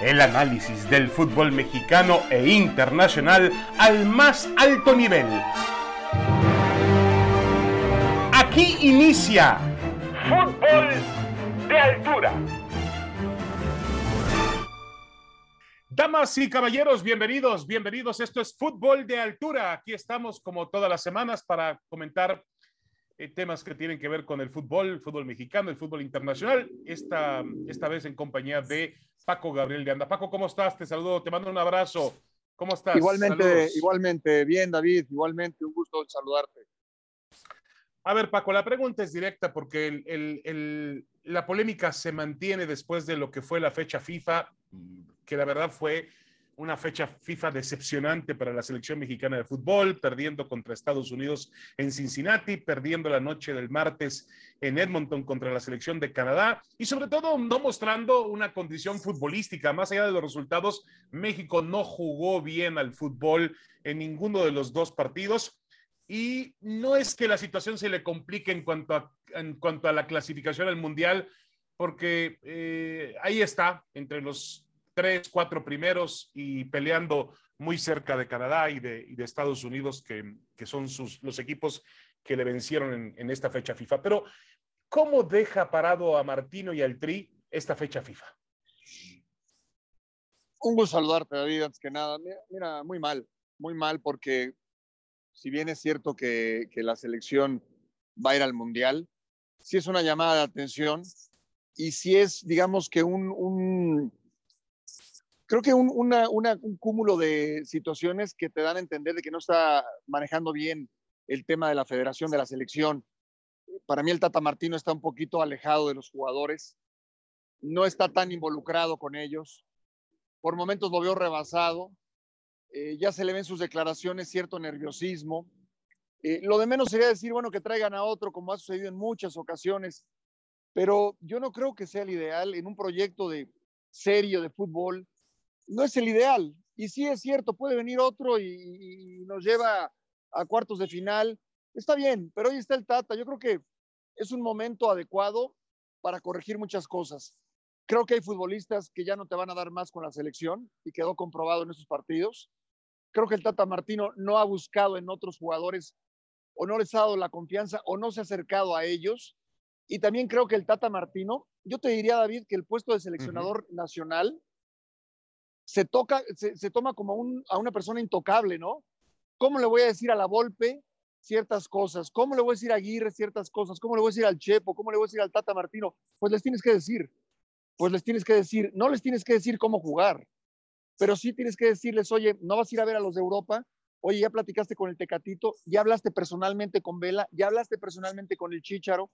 El análisis del fútbol mexicano e internacional al más alto nivel. Aquí inicia Fútbol de Altura. Damas y caballeros, bienvenidos, bienvenidos. Esto es Fútbol de Altura. Aquí estamos como todas las semanas para comentar eh, temas que tienen que ver con el fútbol, el fútbol mexicano, el fútbol internacional. Esta, esta vez en compañía de Paco Gabriel de Anda. Paco, ¿cómo estás? Te saludo, te mando un abrazo. ¿Cómo estás? Igualmente, igualmente, bien, David, igualmente, un gusto saludarte. A ver, Paco, la pregunta es directa porque el, el, la polémica se mantiene después de lo que fue la fecha FIFA, que la verdad fue una fecha FIFA decepcionante para la selección mexicana de fútbol, perdiendo contra Estados Unidos en Cincinnati, perdiendo la noche del martes en Edmonton contra la selección de Canadá y sobre todo no mostrando una condición futbolística. Más allá de los resultados, México no jugó bien al fútbol en ninguno de los dos partidos. Y no es que la situación se le complique en cuanto a, en cuanto a la clasificación al Mundial, porque eh, ahí está, entre los tres, cuatro primeros y peleando muy cerca de Canadá y de, Estados Unidos, que, que, son sus, los equipos que le vencieron en, esta fecha FIFA. Pero, ¿cómo deja parado a Martino y al Tri esta fecha FIFA? Un gusto saludarte, David, antes que nada. Mira, muy mal, muy mal, porque si bien es cierto que, que la selección va a ir al Mundial, sí es una llamada de atención y sí es, digamos que un creo que un, una, una, un cúmulo de situaciones que te dan a entender de que no está manejando bien el tema de la federación de la selección. Para mí el Tata Martino está un poquito alejado de los jugadores, no está tan involucrado con ellos, por momentos lo veo rebasado, eh, ya se le ven sus declaraciones cierto nerviosismo. Eh, lo de menos sería decir, bueno, que traigan a otro, como ha sucedido en muchas ocasiones, pero yo no creo que sea el ideal en un proyecto de serio de fútbol, no es el ideal. Y sí es cierto, puede venir otro y, y, nos lleva a cuartos de final. Está bien, pero hoy está el Tata. Yo creo que es un momento adecuado para corregir muchas cosas. Creo que hay futbolistas que ya no te van a dar más con la selección y quedó comprobado en estos partidos. Creo que el Tata Martino no ha buscado en otros jugadores o no les ha dado la confianza o no se ha acercado a ellos. Y también creo que el Tata Martino, yo te diría, David, que el puesto de seleccionador uh -huh. nacional se, toca, se, se toma como un, a una persona intocable, ¿no? ¿Cómo le voy a decir a la Volpe ciertas cosas? ¿Cómo le voy a decir a Aguirre ciertas cosas? ¿Cómo le voy a decir al Chepo? ¿Cómo le voy a decir al Tata Martino? Pues les tienes que decir, pues les tienes que decir, no les tienes que decir cómo jugar, pero sí tienes que decirles, oye, no vas a ir a ver a los de Europa, oye, ya platicaste con el Tecatito, ya hablaste personalmente con Vela, ya hablaste personalmente con el Chicharo.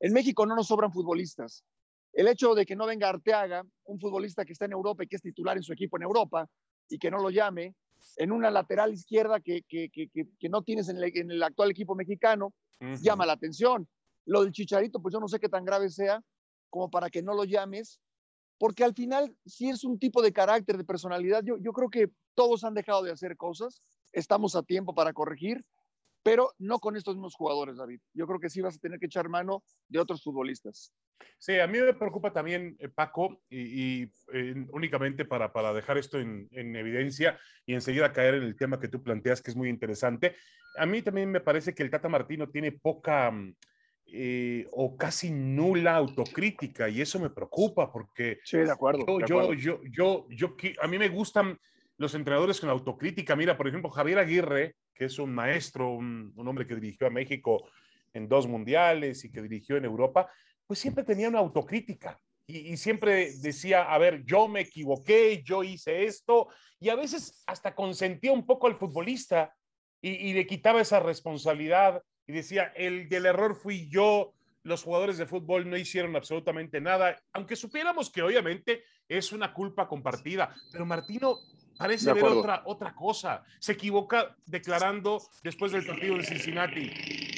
En México no nos sobran futbolistas el hecho de que no venga Arteaga, un futbolista que está en Europa y que es titular en su equipo en Europa, y que no lo llame, en una lateral izquierda que, que, que, que no tienes en el, en el, actual equipo mexicano, uh -huh. llama la atención. Lo del Chicharito, pues yo no sé qué tan grave sea como para que no lo llames, porque al final, si es un tipo de carácter, de personalidad, yo, yo creo que todos han dejado de hacer cosas, estamos a tiempo para corregir, pero no con estos mismos jugadores, David. Yo creo que sí vas a tener que echar mano de otros futbolistas. Sí, a mí me preocupa también, eh, Paco, y, y eh, únicamente para, para, dejar esto en, en, evidencia y enseguida caer en el tema que tú planteas, que es muy interesante. A mí también me parece que el Tata Martino tiene poca eh, o casi nula autocrítica y eso me preocupa porque sí, de acuerdo, yo, de acuerdo. yo, yo, yo, yo, a mí me gustan los entrenadores con autocrítica. Mira, por ejemplo, Javier Aguirre, que es un maestro, un, hombre que dirigió a México en dos mundiales y que dirigió en Europa, pues siempre tenía una autocrítica y, y, siempre decía, a ver, yo me equivoqué, yo hice esto, y a veces hasta consentía un poco al futbolista y, y le quitaba esa responsabilidad y decía, el del error fui yo, los jugadores de fútbol no hicieron absolutamente nada, aunque supiéramos que obviamente es una culpa compartida, pero Martino parece ver otra, otra cosa. Se equivoca declarando después del partido de Cincinnati.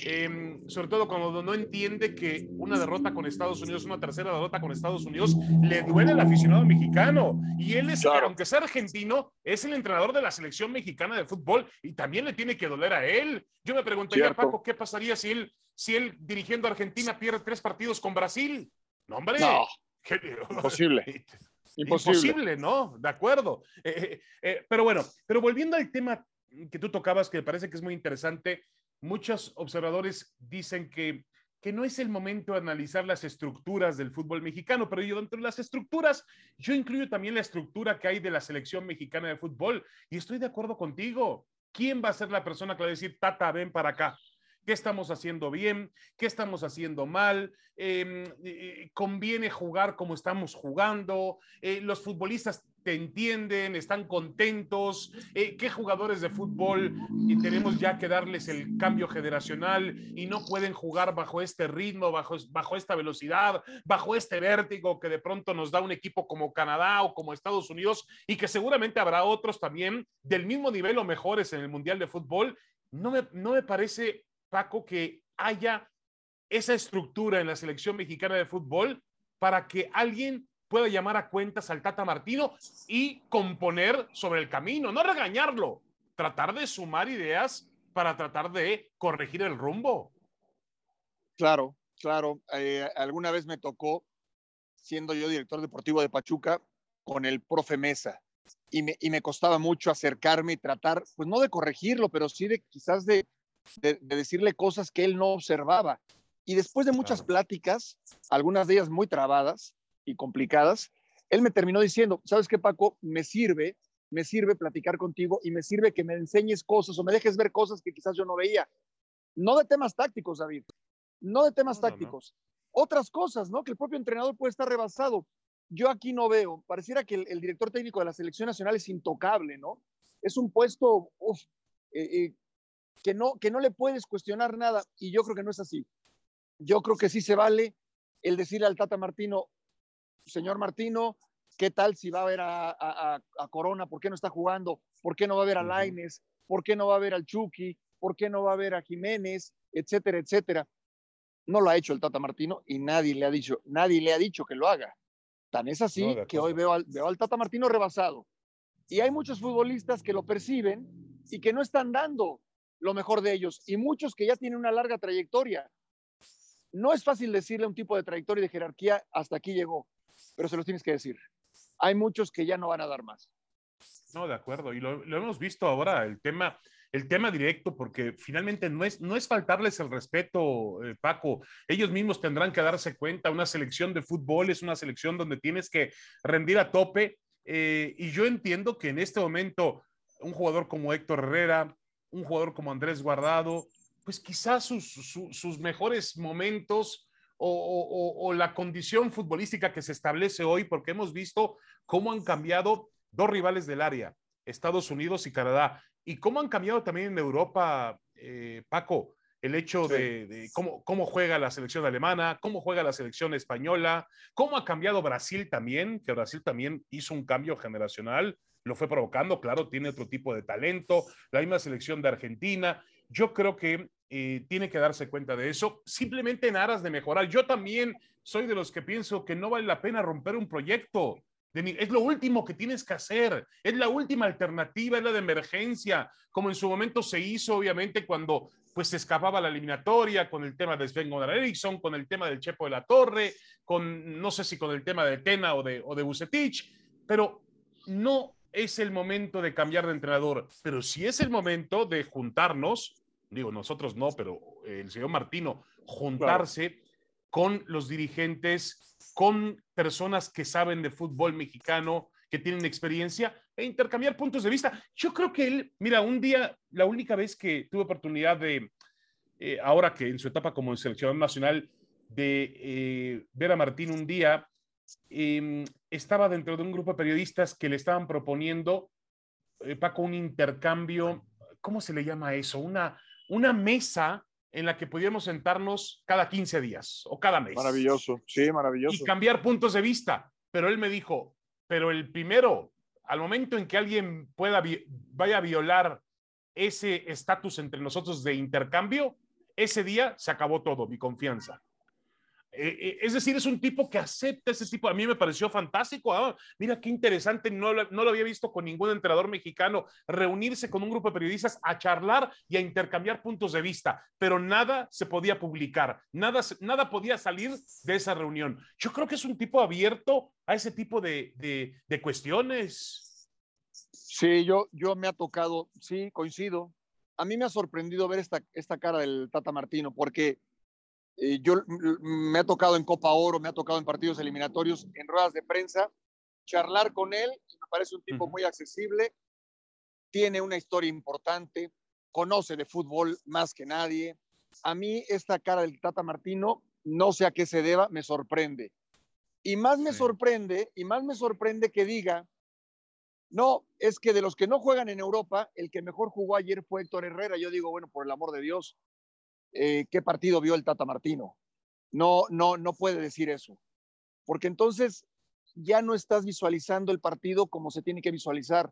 Eh, sobre todo cuando no entiende que una derrota con Estados Unidos, una tercera derrota con Estados Unidos, le duele al aficionado mexicano. Y él es, claro. aunque sea argentino, es el entrenador de la selección mexicana de fútbol y también le tiene que doler a él. Yo me preguntaría, Cierto. Paco, ¿qué pasaría si él, si él dirigiendo a Argentina pierde tres partidos con Brasil? No, hombre. No. Imposible. Imposible, ¿no? De acuerdo. Eh, eh, pero bueno, pero volviendo al tema que tú tocabas, que me parece que es muy interesante, muchos observadores dicen que que no es el momento de analizar las estructuras del fútbol mexicano, pero yo dentro de las estructuras, yo incluyo también la estructura que hay de la selección mexicana de fútbol y estoy de acuerdo contigo. ¿Quién va a ser la persona que va a decir, Tata, ven para acá? ¿Qué estamos haciendo bien? ¿Qué estamos haciendo mal? Em, eh, ¿Conviene jugar como estamos jugando? Eh, ¿Los futbolistas te entienden, están contentos, eh, qué jugadores de fútbol tenemos ya que darles el cambio generacional y no pueden jugar bajo este ritmo, bajo, bajo esta velocidad, bajo este vértigo que de pronto nos da un equipo como Canadá o como Estados Unidos y que seguramente habrá otros también del mismo nivel o mejores en el Mundial de Fútbol. No me, no me parece, Paco, que haya esa estructura en la selección mexicana de fútbol para que alguien pueda llamar a cuentas al Tata Martino y componer sobre el camino, no regañarlo, tratar de sumar ideas para tratar de corregir el rumbo. Claro, claro. Eh, alguna vez me tocó, siendo yo director deportivo de Pachuca, con el profe Mesa. Y me, y me costaba mucho acercarme y tratar, pues no de corregirlo, pero sí de quizás de, de, decirle cosas que él no observaba. Y después de muchas pláticas, algunas de ellas muy trabadas, y complicadas, él me terminó diciendo, ¿sabes qué, Paco? Me sirve, me sirve platicar contigo y me sirve que me enseñes cosas o me dejes ver cosas que quizás yo no veía. No de temas tácticos, David, no de temas tácticos. Otras cosas, ¿no? Que el propio entrenador puede estar rebasado. Yo aquí no veo, pareciera que el, director técnico de la selección nacional es intocable, ¿no? Es un puesto eh, eh, que, no, que no le puedes cuestionar nada y yo creo que no es así. Yo creo que sí se vale el decirle al Tata Martino, señor Martino, ¿qué tal si va a ver a, Corona? ¿Por qué no está jugando? ¿Por qué no va a ver a Laines? ¿Por qué no va a ver al Chucky? ¿Por qué no va a ver a Jiménez? Etcétera, etcétera. No lo ha hecho el Tata Martino y nadie le ha dicho, nadie le ha dicho que lo haga. Tan es así que hoy veo al, veo al Tata Martino rebasado. Y hay muchos futbolistas que lo perciben y que no están dando lo mejor de ellos. Y muchos que ya tienen una larga trayectoria. No es fácil decirle a un tipo de trayectoria y de jerarquía, hasta aquí llegó pero se los tienes que decir. Hay muchos que ya no van a dar más. No, de acuerdo. Y lo, hemos visto ahora, el tema, el tema directo, porque finalmente no es, no es faltarles el respeto, eh, Paco. Ellos mismos tendrán que darse cuenta. Una selección de fútbol es una selección donde tienes que rendir a tope. Eh, y yo entiendo que en este momento un jugador como Héctor Herrera, un jugador como Andrés Guardado, pues quizás sus, sus mejores momentos o, la condición futbolística que se establece hoy, porque hemos visto cómo han cambiado dos rivales del área, Estados Unidos y Canadá, y cómo han cambiado también en Europa, eh, Paco, el hecho de, cómo, cómo, juega la selección alemana, cómo juega la selección española, cómo ha cambiado Brasil también, que Brasil también hizo un cambio generacional, lo fue provocando, claro, tiene otro tipo de talento, la misma selección de Argentina. Yo creo que eh, tiene que darse cuenta de eso, simplemente en aras de mejorar. Yo también soy de los que pienso que no vale la pena romper un proyecto. Es lo último que tienes que hacer, es la última alternativa, es la de emergencia, como en su momento se hizo, obviamente, cuando pues se escapaba la eliminatoria, con el tema de Sven Gonar Eriksson, con el tema del Chepo de la Torre, con no sé si con el tema de Tena o de, o de Bucetich, pero no es el momento de cambiar de entrenador, pero sí es el momento de juntarnos digo, nosotros no, pero el señor Martino, juntarse con los dirigentes, con personas que saben de fútbol mexicano, que tienen experiencia, e intercambiar puntos de vista. Yo creo que él, mira, un día, la única vez que tuve oportunidad de, eh, ahora que en su etapa como seleccionador nacional, de eh, ver a Martín un día, em, estaba dentro de un grupo de periodistas que le estaban proponiendo, eh, Paco, un intercambio, ¿cómo se le llama eso? Una, una mesa en la que pudiéramos sentarnos cada 15 días o cada mes. Maravilloso, sí, maravilloso. Y cambiar puntos de vista. Pero él me dijo, pero el primero, al momento en que alguien pueda vaya a violar ese estatus entre nosotros de intercambio, ese día se acabó todo, mi confianza. Eh, eh, es decir, es un tipo que acepta ese tipo. A mí me pareció fantástico. Ah, mira qué interesante. No, no lo había visto con ningún entrenador mexicano reunirse con un grupo de periodistas a charlar y a intercambiar puntos de vista, pero nada se podía publicar, nada, nada podía salir de esa reunión. Yo creo que es un tipo abierto a ese tipo de, de, cuestiones. Sí, yo, yo me ha tocado, sí, coincido. A mí me ha sorprendido ver esta, esta cara del Tata Martino, porque eh, yo me ha tocado en Copa Oro, me ha tocado en partidos eliminatorios, en ruedas de prensa, charlar con él, me parece un tipo muy accesible, tiene una historia importante, conoce de fútbol más que nadie. A mí esta cara del Tata Martino, no sé a qué se deba, me sorprende. Y más me sorprende, y más me sorprende que diga, no, es que de los que no juegan en Europa, el que mejor jugó ayer fue Héctor Herrera. Yo digo, bueno, por el amor de Dios, eh, qué partido vio el Tata Martino. No, no, no puede decir eso. Porque entonces ya no estás visualizando el partido como se tiene que visualizar.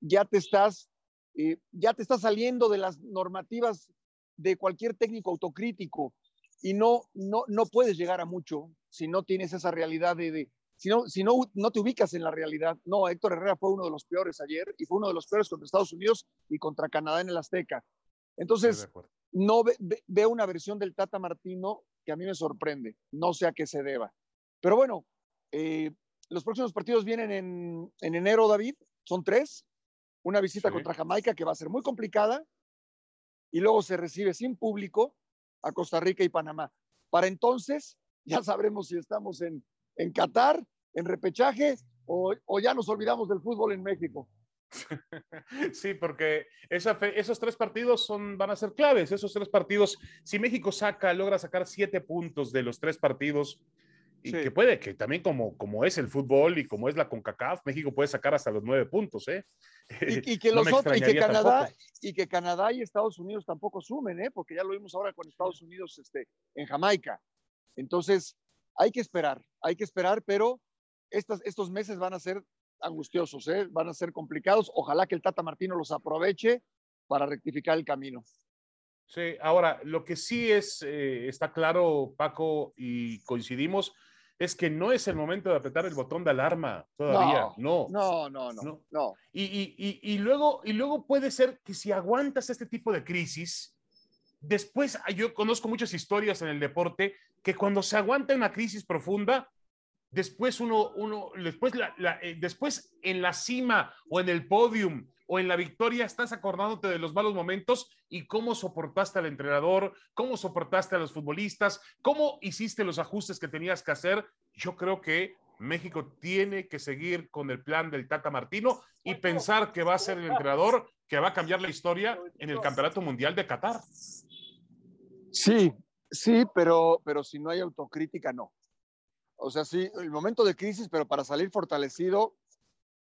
Ya te estás, eh, ya te estás saliendo de las normativas de cualquier técnico autocrítico y no, no, no puedes llegar a mucho si no tienes esa realidad de, si, no, si no, no te ubicas en la realidad. No, Héctor Herrera fue uno de los peores ayer y fue uno de los peores contra Estados Unidos y contra Canadá en el Azteca. Entonces, no veo una versión del Tata Martino que a mí me sorprende. No sé a qué se deba. Pero bueno, eh, los próximos partidos vienen en, enero, David. Son tres. Una visita contra Jamaica que va a ser muy complicada. Y luego se recibe sin público a Costa Rica y Panamá. Para entonces ya sabremos si estamos en, en Qatar, en repechaje o, o ya nos olvidamos del fútbol en México. Sí, porque esos tres partidos son, van a ser claves. Esos tres partidos, si México saca, logra sacar siete puntos de los tres partidos, y que puede, que también como, como es el fútbol y como es la CONCACAF, México puede sacar hasta los nueve puntos, ¿eh? Y, que, los otros, y que Canadá, y que Canadá y Estados Unidos tampoco sumen, ¿eh? Porque ya lo vimos ahora con Estados Unidos este, en Jamaica. Entonces, hay que esperar, hay que esperar, pero estas, estos meses van a ser angustiosos, ¿eh? van a ser complicados. Ojalá que el Tata Martino los aproveche para rectificar el camino. Sí, ahora, lo que sí es, eh, está claro, Paco, y coincidimos, es que no es el momento de apretar el botón de alarma todavía. No, no, no, no. no, Y, y, y, luego, y luego puede ser que si aguantas este tipo de crisis, después, yo conozco muchas historias en el deporte que cuando se aguanta una crisis profunda, después uno, uno después, eh, después en la cima o en el podium o en la victoria estás acordándote de los malos momentos y cómo soportaste al entrenador, cómo soportaste a los futbolistas, cómo hiciste los ajustes que tenías que hacer. Yo creo que México tiene que seguir con el plan del Tata Martino y pensar que va a ser el entrenador que va a cambiar la historia en el Campeonato Mundial de Qatar. Sí, sí, pero, pero si no hay autocrítica, no. O sea, sí, el momento de crisis, pero para salir fortalecido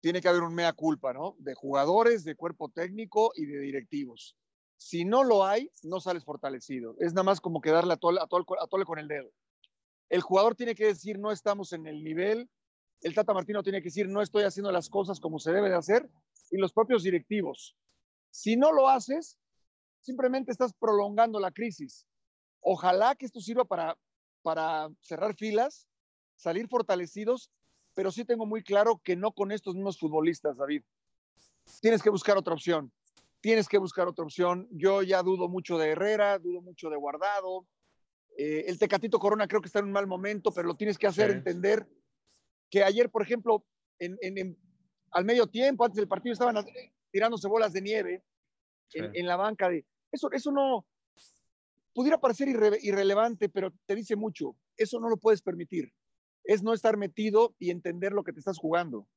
tiene que haber un mea culpa, ¿no? De jugadores, de cuerpo técnico y de directivos. Si no lo hay, no sales fortalecido. Es nada más como que darle a tole, a, a con el dedo. El jugador tiene que decir, no estamos en el nivel. El Tata Martino tiene que decir, no estoy haciendo las cosas como se debe de hacer. Y los propios directivos. Si no lo haces, simplemente estás prolongando la crisis. Ojalá que esto sirva para, para cerrar filas salir fortalecidos, pero sí tengo muy claro que no con estos mismos futbolistas, David. Tienes que buscar otra opción. Tienes que buscar otra opción. Yo ya dudo mucho de Herrera, dudo mucho de Guardado. Eh, el Tecatito Corona creo que está en un mal momento, pero lo tienes que hacer entender que ayer, por ejemplo, en, al medio tiempo, antes del partido, estaban tirándose bolas de nieve en, la banca. De, eso, eso no pudiera parecer irrelevante, pero te dice mucho. Eso no lo puedes permitir es no estar metido y entender lo que te estás jugando.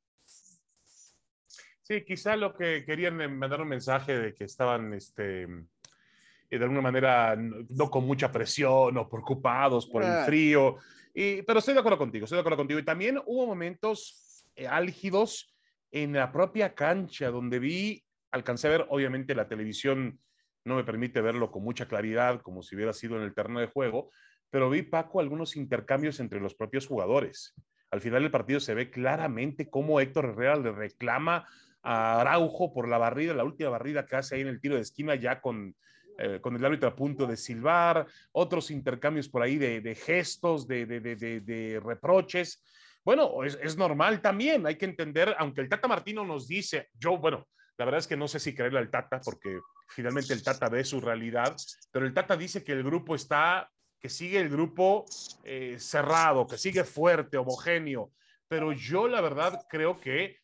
Sí, quizá lo que querían mandar un mensaje de que estaban, este, eh, de alguna manera, no con mucha presión o preocupados por el frío. Y, pero estoy de acuerdo contigo, estoy de acuerdo contigo. Y también hubo momentos eh, álgidos en la propia cancha donde vi, alcancé a ver, obviamente la televisión no me permite verlo con mucha claridad, como si hubiera sido en el terreno de juego, pero vi, Paco, algunos intercambios entre los propios jugadores. Al final del partido se ve claramente cómo Héctor Herrera le reclama a Araujo por la barrida, la última barrida que hace ahí en el tiro de esquina ya con, eh, con el árbitro a punto de silbar, otros intercambios por ahí de, gestos, de, reproches. Bueno, es, es, normal también, hay que entender, aunque el Tata Martino nos dice, yo, bueno, la verdad es que no sé si creerle al Tata, porque finalmente el Tata ve su realidad, pero el Tata dice que el grupo está, que sigue el grupo eh, cerrado, que sigue fuerte, homogéneo, pero yo la verdad creo que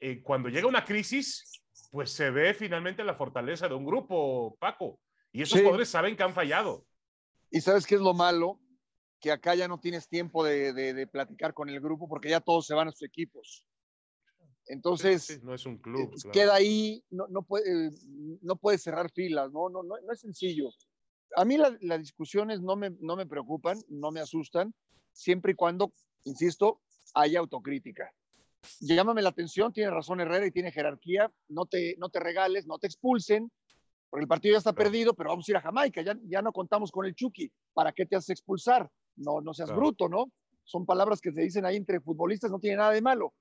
eh, cuando llega una crisis, pues se ve finalmente la fortaleza de un grupo, Paco. Y esos jugadores saben que han fallado. ¿Y sabes qué es lo malo? Que acá ya no tienes tiempo de, platicar con el grupo porque ya todos se van a sus equipos. Entonces, no es un club. Eh, queda ahí, no, no, puede, no puede cerrar filas, no, no, no, no es sencillo. A mí las discusiones no me, no me preocupan, no me asustan, siempre y cuando, insisto, haya autocrítica. Llámame la atención, tiene razón Herrera y tiene jerarquía, no te, no te regales, no te expulsen, porque el partido ya está perdido, pero vamos a ir a Jamaica, ya, ya no contamos con el Chucky, ¿para qué te haces expulsar? No, no seas bruto, ¿no? Son palabras que se dicen ahí entre futbolistas, no tiene nada de malo.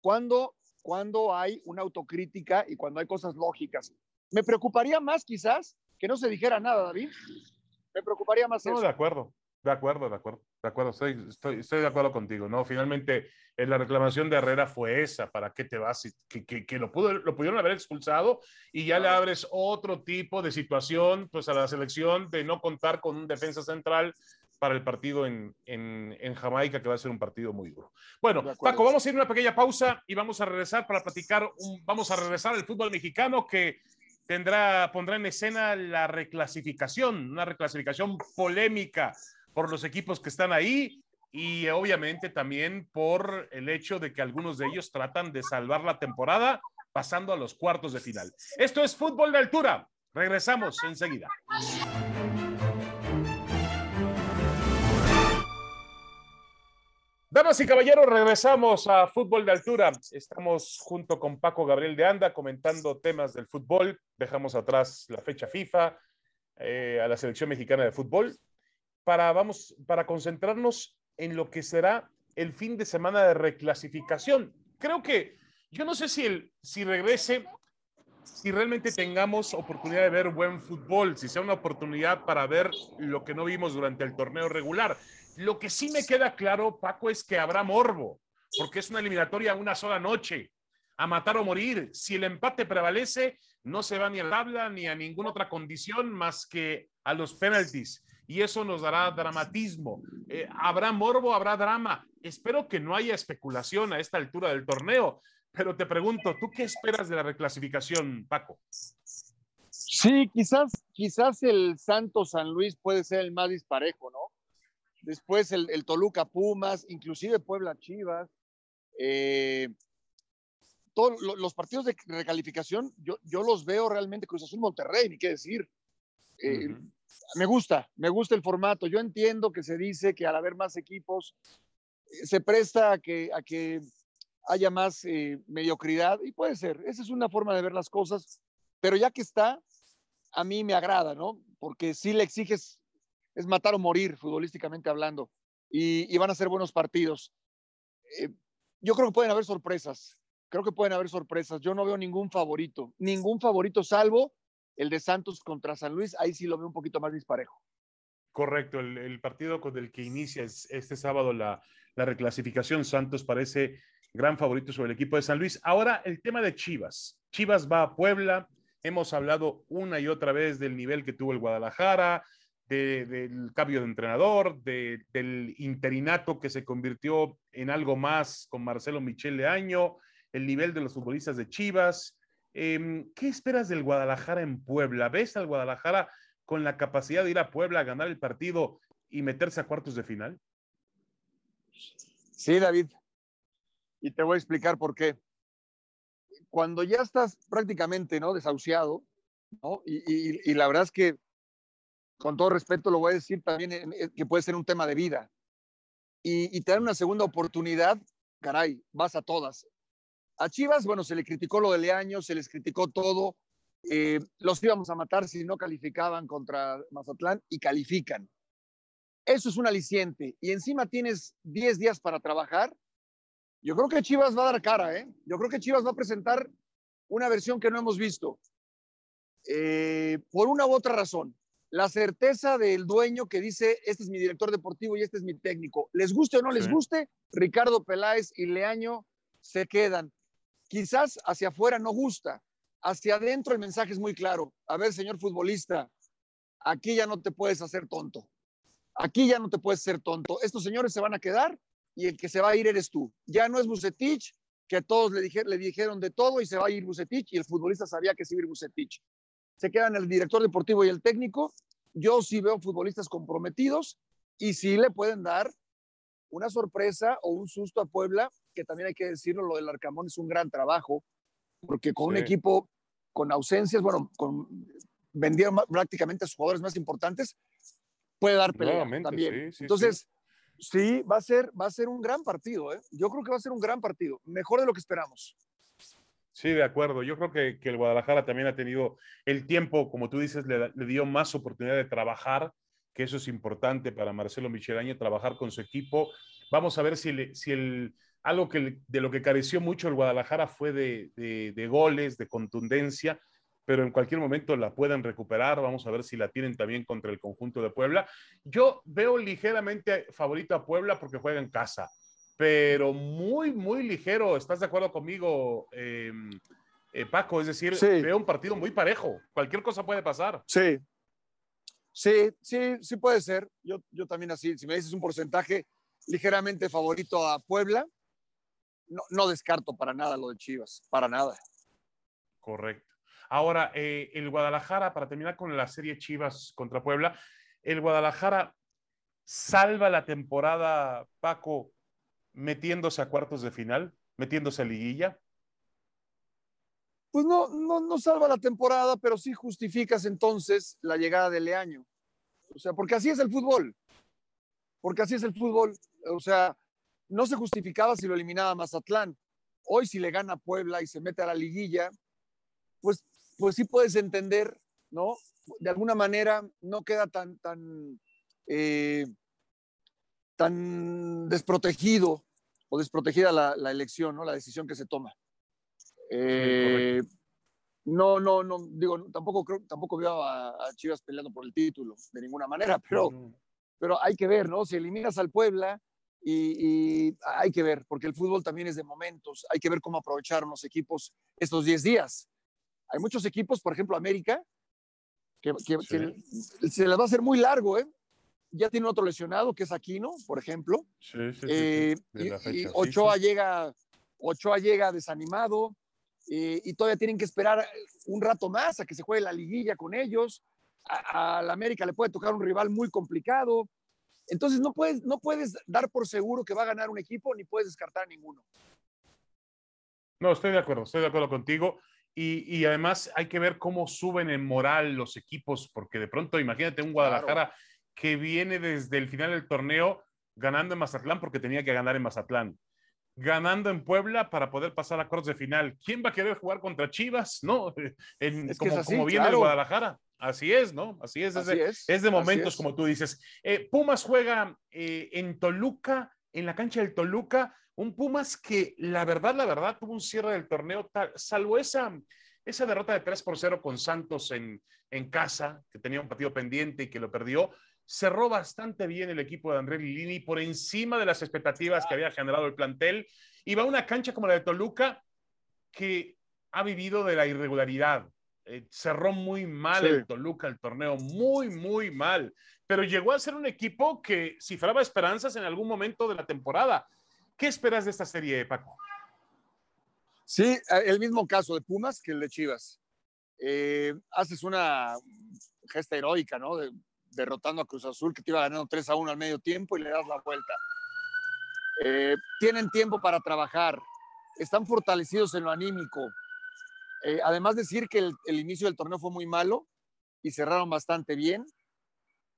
Cuando, cuando hay una autocrítica y cuando hay cosas lógicas. Me preocuparía más quizás que no se dijera nada, David. Me preocuparía más no, de acuerdo. De acuerdo, de acuerdo, de acuerdo, estoy, estoy, estoy, de acuerdo contigo, ¿no? Finalmente, en eh, la reclamación de Herrera fue esa, ¿para qué te vas? Que, que, que lo, pudo, lo pudieron haber expulsado y ya le abres otro tipo de situación, pues a la selección de no contar con un defensa central para el partido en, en, en Jamaica, que va a ser un partido muy duro. Bueno, Paco, vamos a ir a una pequeña pausa y vamos a regresar para platicar, un, vamos a regresar al fútbol mexicano que tendrá, pondrá en escena la reclasificación, una reclasificación polémica por los equipos que están ahí y obviamente también por el hecho de que algunos de ellos tratan de salvar la temporada pasando a los cuartos de final. Esto es fútbol de altura. Regresamos enseguida. Damas y caballeros, regresamos a fútbol de altura. Estamos junto con Paco Gabriel de Anda comentando temas del fútbol. Dejamos atrás la fecha FIFA, eh, a la selección mexicana de fútbol para, vamos, para concentrarnos en lo que será el fin de semana de reclasificación. Creo que yo no sé si, el, si regrese, si realmente tengamos oportunidad de ver buen fútbol, si sea una oportunidad para ver lo que no vimos durante el torneo regular. Lo que sí me queda claro, Paco, es que habrá morbo, porque es una eliminatoria una sola noche, a matar o morir. Si el empate prevalece, no se va ni a tabla ni a ninguna otra condición más que a los penaltis y eso nos dará dramatismo. Eh, habrá morbo, habrá drama. Espero que no haya especulación a esta altura del torneo, pero te pregunto, ¿tú qué esperas de la reclasificación, Paco? Sí, quizás, quizás el Santos San Luis puede ser el más disparejo, ¿no? Después el, Toluca Pumas, inclusive Puebla Chivas. Eh, todos los partidos de recalificación, yo, yo los veo realmente Cruz Azul Monterrey, ni qué decir. Eh, me gusta, me gusta el formato. Yo entiendo que se dice que al haber más equipos eh, se presta a que, a que haya más eh, mediocridad y puede ser. Esa es una forma de ver las cosas, pero ya que está, a mí me agrada, ¿no? Porque si le exiges, es matar o morir, futbolísticamente hablando, y, van a ser buenos partidos. Eh, yo creo que pueden haber sorpresas, creo que pueden haber sorpresas. Yo no veo ningún favorito, ningún favorito salvo el de Santos contra San Luis, ahí sí lo veo un poquito más disparejo. Correcto, el, partido con el que inicia este sábado la, la reclasificación, Santos parece gran favorito sobre el equipo de San Luis. Ahora el tema de Chivas. Chivas va a Puebla. Hemos hablado una y otra vez del nivel que tuvo el Guadalajara, del cambio de entrenador, del interinato que se convirtió en algo más con Marcelo Michel de Año, el nivel de los futbolistas de Chivas. Em, ¿Qué esperas del Guadalajara en Puebla? ¿Ves al Guadalajara con la capacidad de ir a Puebla a ganar el partido y meterse a cuartos de final? Sí, David. Y te voy a explicar por qué. Cuando ya estás prácticamente ¿no? desahuciado, ¿no? Y, la verdad es que, con todo respeto, lo voy a decir también eh, que puede ser un tema de vida. Y, y te una segunda oportunidad, caray, vas a todas. A Chivas, bueno, se le criticó lo de Leaño, se les criticó todo. Eh, los íbamos a matar si no calificaban contra Mazatlán y califican. Eso es un aliciente. Y encima tienes 10 días para trabajar. Yo creo que Chivas va a dar cara, ¿eh? Yo creo que Chivas va a presentar una versión que no hemos visto. eh, por una u otra razón. La certeza del dueño que dice, este es mi director deportivo y este es mi técnico. Les guste o no les guste, Ricardo Peláez y Leaño se quedan. Quizás hacia afuera no gusta, hacia adentro el mensaje es muy claro. A ver, señor futbolista, aquí ya no te puedes hacer tonto. Aquí ya no te puedes ser tonto. Estos señores se van a quedar y el que se va a ir eres tú. Ya no es Bucetich, que todos le, dijeron, le dijeron de todo y se va a ir Bucetich y el futbolista sabía que se iba a ir Bucetich. Se quedan el director deportivo y el técnico. Yo sí veo futbolistas comprometidos y sí le pueden dar una sorpresa o un susto a Puebla, que también hay que decirlo, lo del Arcamón es un gran trabajo, porque con un equipo con ausencias, bueno, con, vendieron prácticamente a sus jugadores más importantes, puede dar pelea también. Entonces, sí. va a ser, va a ser un gran partido. ¿eh? Yo creo que va a ser un gran partido, mejor de lo que esperamos. Sí, de acuerdo. Yo creo que, que el Guadalajara también ha tenido el tiempo, como tú dices, le, le, dio más oportunidad de trabajar, que eso es importante para Marcelo Michelaño, trabajar con su equipo. Vamos a ver si, le, si el, algo que, de lo que careció mucho el Guadalajara fue de, de, de goles, de contundencia pero en cualquier momento la pueden recuperar. Vamos a ver si la tienen también contra el conjunto de Puebla. Yo veo ligeramente favorito a Puebla porque juega en casa, pero muy, muy ligero. ¿Estás de acuerdo conmigo, eh, eh, Paco? Es decir, veo un partido muy parejo. Cualquier cosa puede pasar. Sí. Sí, sí, sí puede ser. Yo, yo también así, si me dices un porcentaje ligeramente favorito a Puebla, no, no descarto para nada lo de Chivas, para nada. Correcto. Ahora, eh, el Guadalajara, para terminar con la serie Chivas contra Puebla, el Guadalajara salva la temporada, Paco, metiéndose a cuartos de final, metiéndose a liguilla. Pues no, no, no salva la temporada, pero sí justificas entonces la llegada de Leaño. O sea, porque así es el fútbol. Porque así es el fútbol. O sea, no se justificaba si lo eliminaba Mazatlán. Hoy si le gana Puebla y se mete a la liguilla, pues pues sí puedes entender, ¿no? De alguna manera no queda tan, tan, eh, tan desprotegido o desprotegida la, elección, ¿no? La decisión que se toma. Eh, no, no, no, digo, tampoco creo, tampoco veo a, Chivas peleando por el título de ninguna manera, pero, pero hay que ver, ¿no? Si eliminas al Puebla y, y, hay que ver, porque el fútbol también es de momentos, hay que ver cómo aprovechar los equipos estos 10 días. Hay muchos equipos, por ejemplo, América, que, se les va a hacer muy largo, ¿eh? Ya tiene otro lesionado, que es Aquino, por ejemplo. Sí, sí, eh, y, Ochoa, llega, Ochoa llega desanimado eh, y todavía tienen que esperar un rato más a que se juegue la liguilla con ellos. A, la América le puede tocar un rival muy complicado. Entonces no puedes, no puedes dar por seguro que va a ganar un equipo ni puedes descartar a ninguno. No, estoy de acuerdo, estoy de acuerdo contigo. Y, además hay que ver cómo suben en moral los equipos, porque de pronto imagínate un Guadalajara que viene desde el final del torneo ganando en Mazatlán porque tenía que ganar en Mazatlán, ganando en Puebla para poder pasar a cuartos de final. ¿Quién va a querer jugar contra Chivas? ¿No? es como, viene el Guadalajara. Así es, ¿no? Así es. es, de, momentos, como tú dices. Eh, Pumas juega eh, en Toluca, en la cancha del Toluca un Pumas que la verdad, la verdad, tuvo un cierre del torneo, salvo esa, esa derrota de 3 por 0 con Santos en, en casa, que tenía un partido pendiente y que lo perdió, cerró bastante bien el equipo de André Lilini por encima de las expectativas que había generado el plantel. Y va a una cancha como la de Toluca que ha vivido de la irregularidad. Eh, cerró muy mal el Toluca el torneo, muy, muy mal. Pero llegó a ser un equipo que cifraba esperanzas en algún momento de la temporada. ¿Qué esperas de esta serie, Paco? Sí, el mismo caso de Pumas que el de Chivas. Eh, haces una gesta heroica, ¿no? Derrotando a Cruz Azul, que te iba ganando 3 a 1 al medio tiempo y le das la vuelta. Eh, tienen tiempo para trabajar, están fortalecidos en lo anímico. Eh, además, decir que el, inicio del torneo fue muy malo y cerraron bastante bien.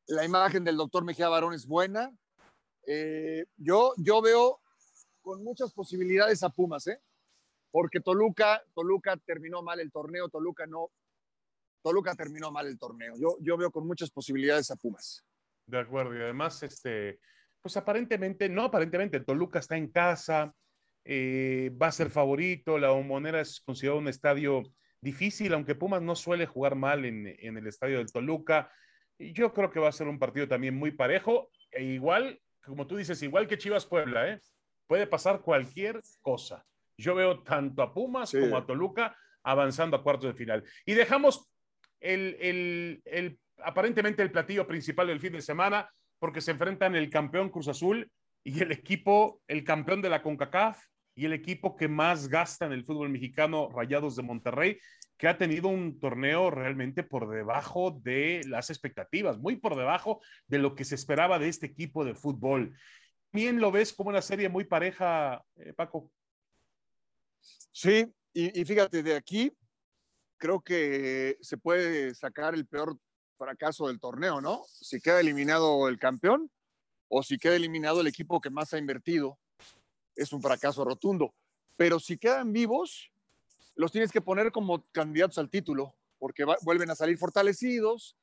La imagen del doctor Mejía Barón es buena. yo, yo veo con muchas posibilidades a Pumas, ¿eh? Porque Toluca, Toluca terminó mal el torneo, Toluca no, Toluca terminó mal el torneo. Yo, yo veo con muchas posibilidades a Pumas. De acuerdo, y además, este, pues aparentemente, no aparentemente, Toluca está en casa, eh, va a ser favorito, la Bombonera es considerado un estadio difícil, aunque Pumas no suele jugar mal en, el estadio del Toluca. Yo creo que va a ser un partido también muy parejo e igual, como tú dices, igual que Chivas Puebla, ¿eh? puede pasar cualquier cosa. Yo veo tanto a Pumas como a Toluca avanzando a cuartos de final. Y dejamos el, el, aparentemente el platillo principal del fin de semana, porque se enfrentan el campeón Cruz Azul y el equipo, el campeón de la CONCACAF y el equipo que más gasta en el fútbol mexicano, Rayados de Monterrey, que ha tenido un torneo realmente por debajo de las expectativas, muy por debajo de lo que se esperaba de este equipo de fútbol. ¿Bien lo ves como una serie muy pareja, eh, Paco? Sí, y, fíjate, de aquí creo que se puede sacar el peor fracaso del torneo, ¿no? Si queda eliminado el campeón o si queda eliminado el equipo que más ha invertido, es un fracaso rotundo. Pero si quedan vivos, los tienes que poner como candidatos al título, porque vuelven a salir fortalecidos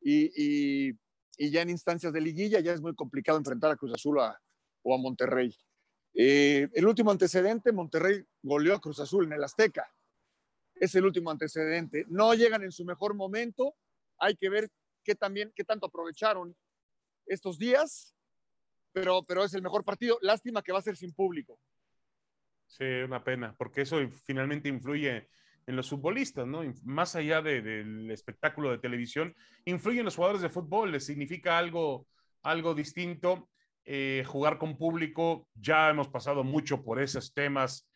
y, ya en instancias de liguilla ya es muy complicado enfrentar a Cruz Azul o a Monterrey. Eh, el último antecedente, Monterrey goleó a Cruz Azul en el Azteca. Es el último antecedente. No llegan en su mejor momento. Hay que ver qué, también, qué tanto aprovecharon estos días, pero, pero es el mejor partido. Lástima que va a ser sin público. Sí, una pena, porque eso finalmente influye en los futbolistas, ¿no? Más allá del espectáculo de televisión, influye en los jugadores de fútbol, les significa algo, algo distinto eh, jugar con público. Ya hemos pasado mucho por esos temas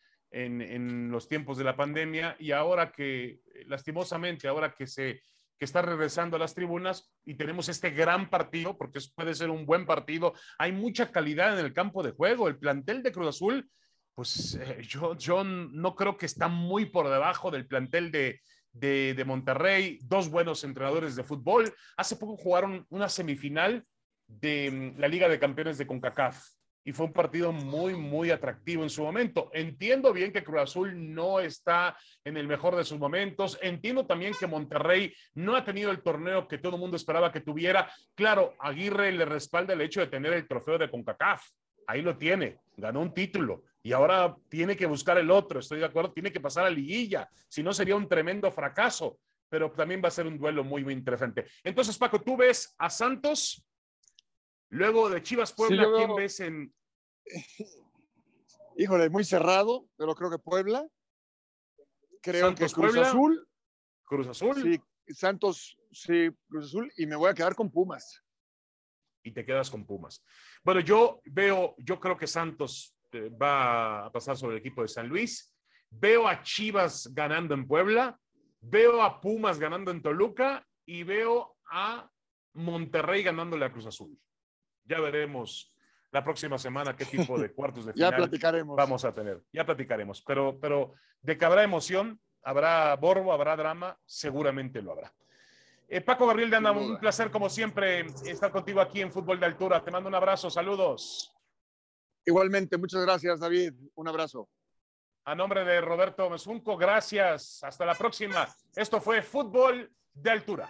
en, los tiempos de la pandemia y ahora que, lastimosamente, ahora que se que está regresando a las tribunas y tenemos este gran partido, porque puede ser un buen partido. Hay mucha calidad en el campo de juego. El plantel de Cruz Azul, pues eh, yo, yo no creo que está muy por debajo del plantel de, de, de, Monterrey. Dos buenos entrenadores de fútbol. Hace poco jugaron una semifinal de mm, la Liga de Campeones de CONCACAF y fue un partido muy, muy atractivo en su momento. Entiendo bien que Cruz Azul no está en el mejor de sus momentos. Entiendo también que Monterrey no ha tenido el torneo que todo el mundo esperaba que tuviera. Claro, Aguirre le respalda el hecho de tener el trofeo de CONCACAF. Ahí lo tiene, ganó un título y ahora tiene que buscar el otro. Estoy de acuerdo, tiene que pasar a liguilla. Si no, sería un tremendo fracaso. Pero también va a ser un duelo muy, muy interesante. Entonces, Paco, tú ves a Santos Luego de Chivas Puebla, ¿quién ves en...? Híjole, muy cerrado, pero creo que Puebla. Creo que Cruz Azul. Cruz Azul. Sí, Santos, sí, Cruz Azul. Y me voy a quedar con Pumas. Y te quedas con Pumas. Bueno, yo veo, yo creo que Santos eh, va a pasar sobre el equipo de San Luis. Veo a Chivas ganando en Puebla. Veo a Pumas ganando en Toluca. Y veo a Monterrey ganándole a Cruz Azul. Ya veremos la próxima semana qué tipo de cuartos de final ya platicaremos. vamos a tener. Ya platicaremos, pero, pero de que habrá emoción, habrá borbo, habrá drama, seguramente lo habrá. Eh, Paco Gabriel de Anda, un placer como siempre estar contigo aquí en Fútbol de Altura. Te mando un abrazo, saludos. Igualmente, muchas gracias David, un abrazo. A nombre de Roberto Mesunco, gracias. Hasta la próxima. Esto fue Fútbol de Altura.